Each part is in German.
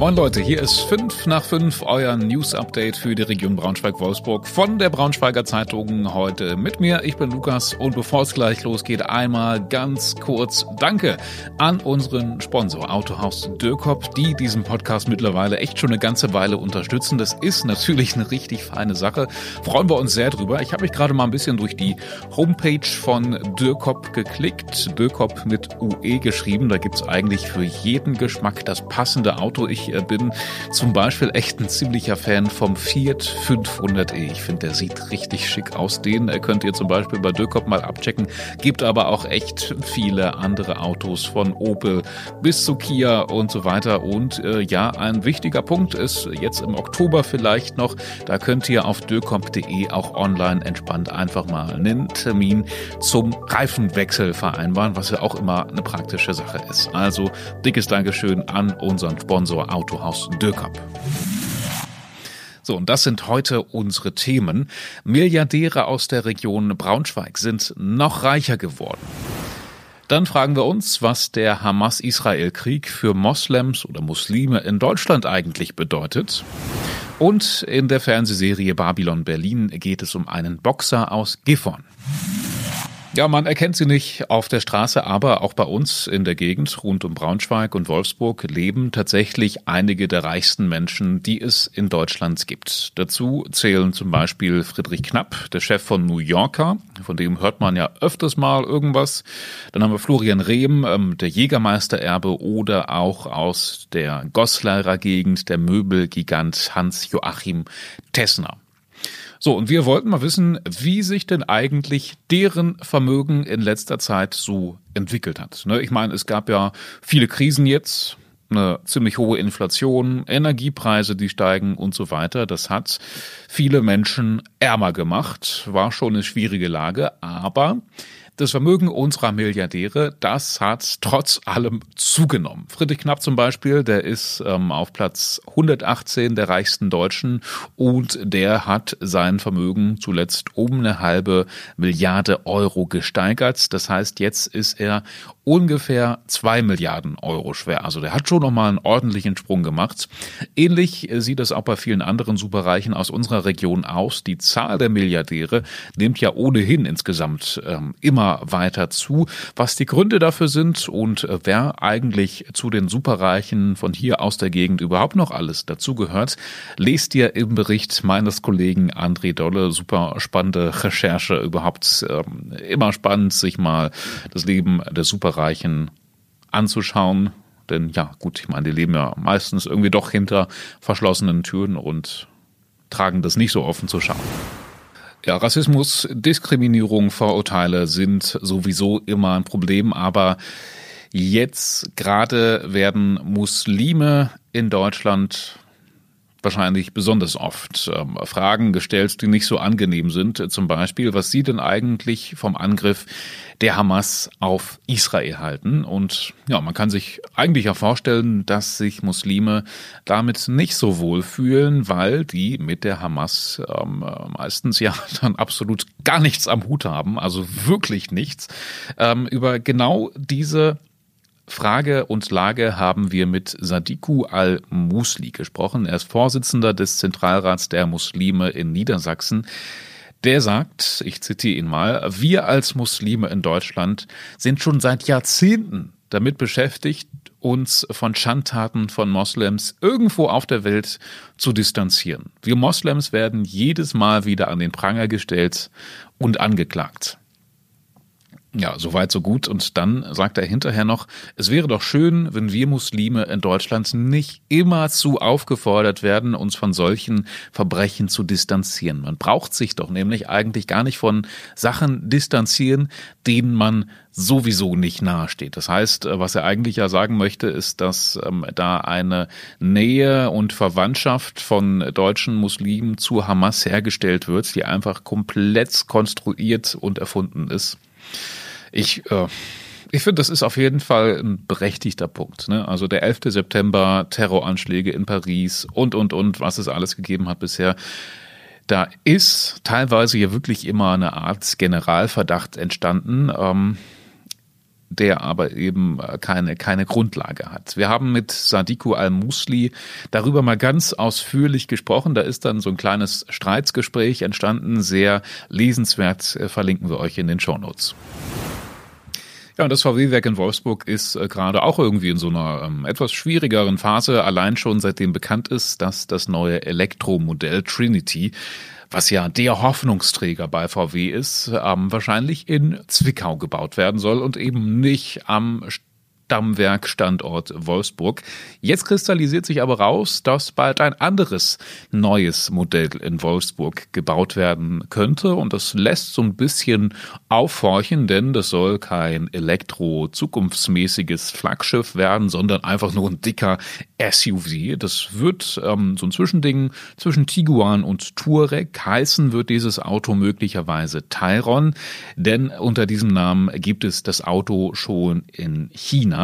Moin Leute, hier ist 5 nach 5, euer News-Update für die Region Braunschweig-Wolfsburg von der Braunschweiger Zeitung. Heute mit mir, ich bin Lukas und bevor es gleich losgeht, einmal ganz kurz Danke an unseren Sponsor Autohaus Dürkop, die diesen Podcast mittlerweile echt schon eine ganze Weile unterstützen. Das ist natürlich eine richtig feine Sache. Freuen wir uns sehr drüber. Ich habe mich gerade mal ein bisschen durch die Homepage von Dürkop geklickt. Dürkop mit UE geschrieben. Da gibt's eigentlich für jeden Geschmack das passende Auto. Ich äh, bin zum Beispiel echt ein ziemlicher Fan vom Fiat 500e. Ich finde, der sieht richtig schick aus. Den äh, könnt ihr zum Beispiel bei Dökop mal abchecken. Gibt aber auch echt viele andere Autos von Opel bis zu Kia und so weiter. Und äh, ja, ein wichtiger Punkt ist jetzt im Oktober vielleicht noch, da könnt ihr auf dökop.de auch online entspannt einfach mal einen Termin zum Reifenwechsel vereinbaren, was ja auch immer eine praktische Sache ist. Also dickes Dankeschön an unseren Sponsor Autohaus Dürkap. So, und das sind heute unsere Themen. Milliardäre aus der Region Braunschweig sind noch reicher geworden. Dann fragen wir uns, was der Hamas-Israel-Krieg für Moslems oder Muslime in Deutschland eigentlich bedeutet. Und in der Fernsehserie Babylon Berlin geht es um einen Boxer aus Gifhorn. Ja, man erkennt sie nicht auf der Straße, aber auch bei uns in der Gegend rund um Braunschweig und Wolfsburg leben tatsächlich einige der reichsten Menschen, die es in Deutschland gibt. Dazu zählen zum Beispiel Friedrich Knapp, der Chef von New Yorker, von dem hört man ja öfters mal irgendwas. Dann haben wir Florian Rehm, ähm, der Jägermeistererbe oder auch aus der Gossleirer Gegend der Möbelgigant Hans Joachim Tessner. So, und wir wollten mal wissen, wie sich denn eigentlich deren Vermögen in letzter Zeit so entwickelt hat. Ne, ich meine, es gab ja viele Krisen jetzt, eine ziemlich hohe Inflation, Energiepreise, die steigen und so weiter. Das hat viele Menschen ärmer gemacht, war schon eine schwierige Lage, aber das Vermögen unserer Milliardäre, das hat trotz allem zugenommen. Friedrich Knapp zum Beispiel, der ist ähm, auf Platz 118 der reichsten Deutschen und der hat sein Vermögen zuletzt um eine halbe Milliarde Euro gesteigert. Das heißt, jetzt ist er ungefähr zwei Milliarden Euro schwer. Also der hat schon nochmal einen ordentlichen Sprung gemacht. Ähnlich äh, sieht es auch bei vielen anderen Superreichen aus unserer Region aus. Die Zahl der Milliardäre nimmt ja ohnehin insgesamt ähm, immer weiter zu. Was die Gründe dafür sind und äh, wer eigentlich zu den Superreichen von hier aus der Gegend überhaupt noch alles dazugehört, lest ihr im Bericht meines Kollegen André Dolle. Super spannende Recherche, überhaupt ähm, immer spannend, sich mal das Leben der Superreichen anzuschauen. Denn ja, gut, ich meine, die leben ja meistens irgendwie doch hinter verschlossenen Türen und tragen das nicht so offen zu schauen. Ja, Rassismus, Diskriminierung, Vorurteile sind sowieso immer ein Problem, aber jetzt gerade werden Muslime in Deutschland wahrscheinlich besonders oft ähm, Fragen gestellt, die nicht so angenehm sind. Zum Beispiel, was Sie denn eigentlich vom Angriff der Hamas auf Israel halten. Und ja, man kann sich eigentlich ja vorstellen, dass sich Muslime damit nicht so wohl fühlen, weil die mit der Hamas ähm, meistens ja dann absolut gar nichts am Hut haben, also wirklich nichts. Ähm, über genau diese Frage und Lage haben wir mit Sadiku al-Musli gesprochen. Er ist Vorsitzender des Zentralrats der Muslime in Niedersachsen. Der sagt, ich zitiere ihn mal, wir als Muslime in Deutschland sind schon seit Jahrzehnten damit beschäftigt, uns von Schandtaten von Moslems irgendwo auf der Welt zu distanzieren. Wir Moslems werden jedes Mal wieder an den Pranger gestellt und angeklagt. Ja, soweit so gut. Und dann sagt er hinterher noch, es wäre doch schön, wenn wir Muslime in Deutschland nicht immerzu aufgefordert werden, uns von solchen Verbrechen zu distanzieren. Man braucht sich doch nämlich eigentlich gar nicht von Sachen distanzieren, denen man sowieso nicht nahesteht. Das heißt, was er eigentlich ja sagen möchte, ist, dass ähm, da eine Nähe und Verwandtschaft von deutschen Muslimen zu Hamas hergestellt wird, die einfach komplett konstruiert und erfunden ist. Ich, äh, ich finde, das ist auf jeden Fall ein berechtigter Punkt. Ne? Also der 11. September, Terroranschläge in Paris und, und, und, was es alles gegeben hat bisher. Da ist teilweise ja wirklich immer eine Art Generalverdacht entstanden. Ähm, der aber eben äh, keine, keine Grundlage hat. Wir haben mit Sadiku Al-Musli darüber mal ganz ausführlich gesprochen. Da ist dann so ein kleines Streitsgespräch entstanden, sehr lesenswert, äh, verlinken wir euch in den Shownotes. Ja, das VW-Werk in Wolfsburg ist äh, gerade auch irgendwie in so einer ähm, etwas schwierigeren Phase, allein schon seitdem bekannt ist, dass das neue Elektromodell Trinity was ja der Hoffnungsträger bei VW ist, ähm, wahrscheinlich in Zwickau gebaut werden soll und eben nicht am Stammwerkstandort Wolfsburg. Jetzt kristallisiert sich aber raus, dass bald ein anderes neues Modell in Wolfsburg gebaut werden könnte und das lässt so ein bisschen aufhorchen, denn das soll kein elektro-zukunftsmäßiges Flaggschiff werden, sondern einfach nur ein dicker SUV. Das wird ähm, so ein Zwischending zwischen Tiguan und Touareg heißen, wird dieses Auto möglicherweise Tyron, denn unter diesem Namen gibt es das Auto schon in China.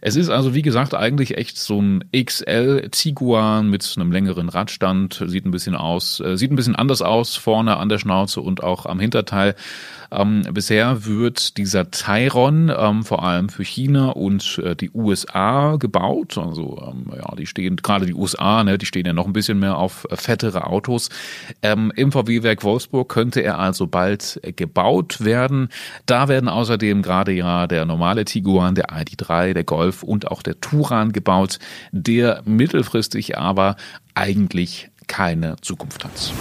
Es ist also, wie gesagt, eigentlich echt so ein XL Tiguan mit einem längeren Radstand, sieht ein bisschen aus, äh, sieht ein bisschen anders aus, vorne an der Schnauze und auch am Hinterteil. Ähm, bisher wird dieser Tyron ähm, vor allem für China und äh, die USA gebaut. Also ähm, ja, die stehen gerade die USA, ne, die stehen ja noch ein bisschen mehr auf äh, fettere Autos. Ähm, Im VW-Werk Wolfsburg könnte er also bald äh, gebaut werden. Da werden außerdem gerade ja der normale Tiguan, der ID3, der Golf und auch der Turan gebaut, der mittelfristig aber eigentlich keine Zukunft hat.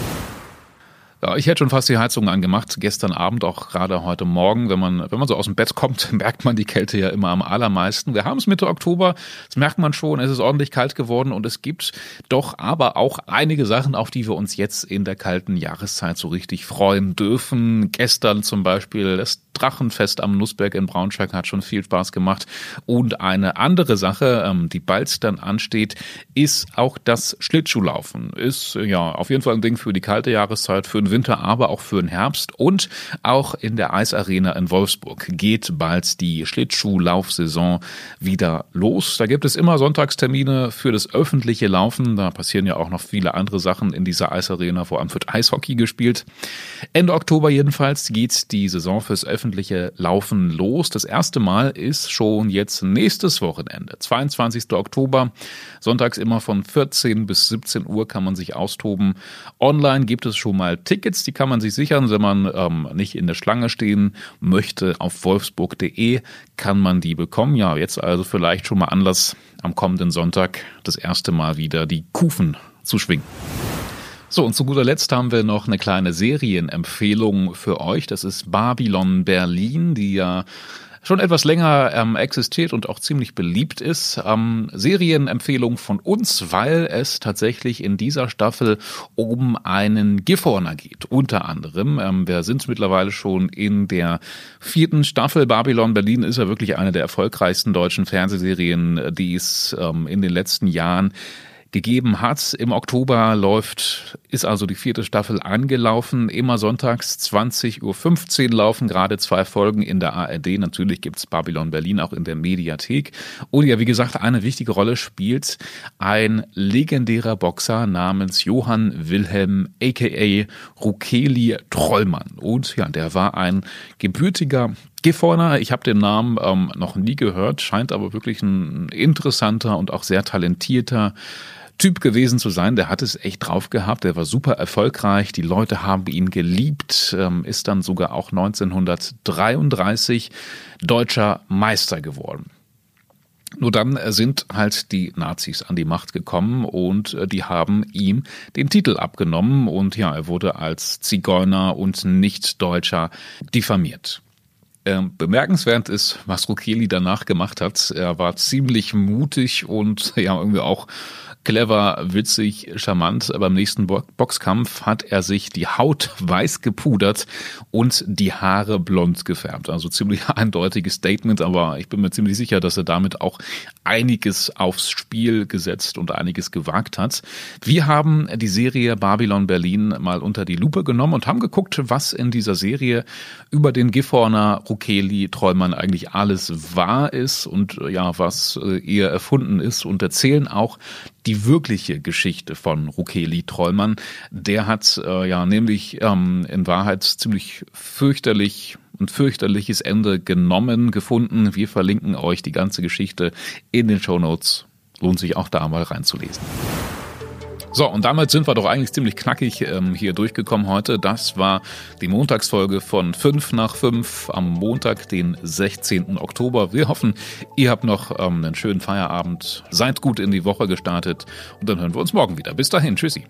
Ja, ich hätte schon fast die Heizung angemacht, gestern Abend, auch gerade heute Morgen. Wenn man, wenn man so aus dem Bett kommt, merkt man die Kälte ja immer am allermeisten. Wir haben es Mitte Oktober, das merkt man schon, es ist ordentlich kalt geworden und es gibt doch aber auch einige Sachen, auf die wir uns jetzt in der kalten Jahreszeit so richtig freuen dürfen. Gestern zum Beispiel das Drachenfest am Nussberg in Braunschweig hat schon viel Spaß gemacht. Und eine andere Sache, ähm, die bald dann ansteht, ist auch das Schlittschuhlaufen. Ist ja auf jeden Fall ein Ding für die kalte Jahreszeit, für Winter, aber auch für den Herbst. Und auch in der Eisarena in Wolfsburg geht bald die Schlittschuhlaufsaison wieder los. Da gibt es immer Sonntagstermine für das öffentliche Laufen. Da passieren ja auch noch viele andere Sachen in dieser Eisarena. Vor allem wird Eishockey gespielt. Ende Oktober jedenfalls geht die Saison fürs öffentliche Laufen los. Das erste Mal ist schon jetzt nächstes Wochenende, 22. Oktober. Sonntags immer von 14 bis 17 Uhr kann man sich austoben. Online gibt es schon mal Tickets, die kann man sich sichern, wenn man ähm, nicht in der Schlange stehen möchte. Auf wolfsburg.de kann man die bekommen. Ja, jetzt also vielleicht schon mal Anlass, am kommenden Sonntag das erste Mal wieder die Kufen zu schwingen. So, und zu guter Letzt haben wir noch eine kleine Serienempfehlung für euch. Das ist Babylon Berlin, die ja schon etwas länger ähm, existiert und auch ziemlich beliebt ist. Ähm, Serienempfehlung von uns, weil es tatsächlich in dieser Staffel um einen Gifhorner geht. Unter anderem. Ähm, wir sind mittlerweile schon in der vierten Staffel. Babylon Berlin ist ja wirklich eine der erfolgreichsten deutschen Fernsehserien, die es ähm, in den letzten Jahren gegeben hat. Im Oktober läuft, ist also die vierte Staffel angelaufen. Immer sonntags 20.15 Uhr laufen gerade zwei Folgen in der ARD. Natürlich gibt's Babylon Berlin auch in der Mediathek. Und ja, wie gesagt, eine wichtige Rolle spielt ein legendärer Boxer namens Johann Wilhelm aka Rukeli Trollmann. Und ja, der war ein gebürtiger Gifhorner, ich habe den Namen ähm, noch nie gehört, scheint aber wirklich ein interessanter und auch sehr talentierter Typ gewesen zu sein, der hat es echt drauf gehabt, der war super erfolgreich, die Leute haben ihn geliebt, ähm, ist dann sogar auch 1933 deutscher Meister geworden. Nur dann sind halt die Nazis an die Macht gekommen und äh, die haben ihm den Titel abgenommen. Und ja, er wurde als Zigeuner und Nicht-Deutscher diffamiert. Ähm, bemerkenswert ist, was Rukeli danach gemacht hat. Er war ziemlich mutig und ja irgendwie auch clever, witzig, charmant. Beim nächsten Boxkampf hat er sich die Haut weiß gepudert und die Haare blond gefärbt. Also ziemlich eindeutiges Statement, aber ich bin mir ziemlich sicher, dass er damit auch einiges aufs Spiel gesetzt und einiges gewagt hat. Wir haben die Serie Babylon Berlin mal unter die Lupe genommen und haben geguckt, was in dieser Serie über den Gifhorner Rukeli Trollmann eigentlich alles wahr ist und ja, was äh, eher erfunden ist und erzählen auch die wirkliche Geschichte von Rukeli Trollmann. Der hat äh, ja nämlich ähm, in Wahrheit ziemlich fürchterlich ein fürchterliches Ende genommen, gefunden. Wir verlinken euch die ganze Geschichte in den Show Notes. Lohnt sich auch da mal reinzulesen. So, und damit sind wir doch eigentlich ziemlich knackig ähm, hier durchgekommen heute. Das war die Montagsfolge von 5 nach 5 am Montag, den 16. Oktober. Wir hoffen, ihr habt noch ähm, einen schönen Feierabend, seid gut in die Woche gestartet und dann hören wir uns morgen wieder. Bis dahin, tschüssi.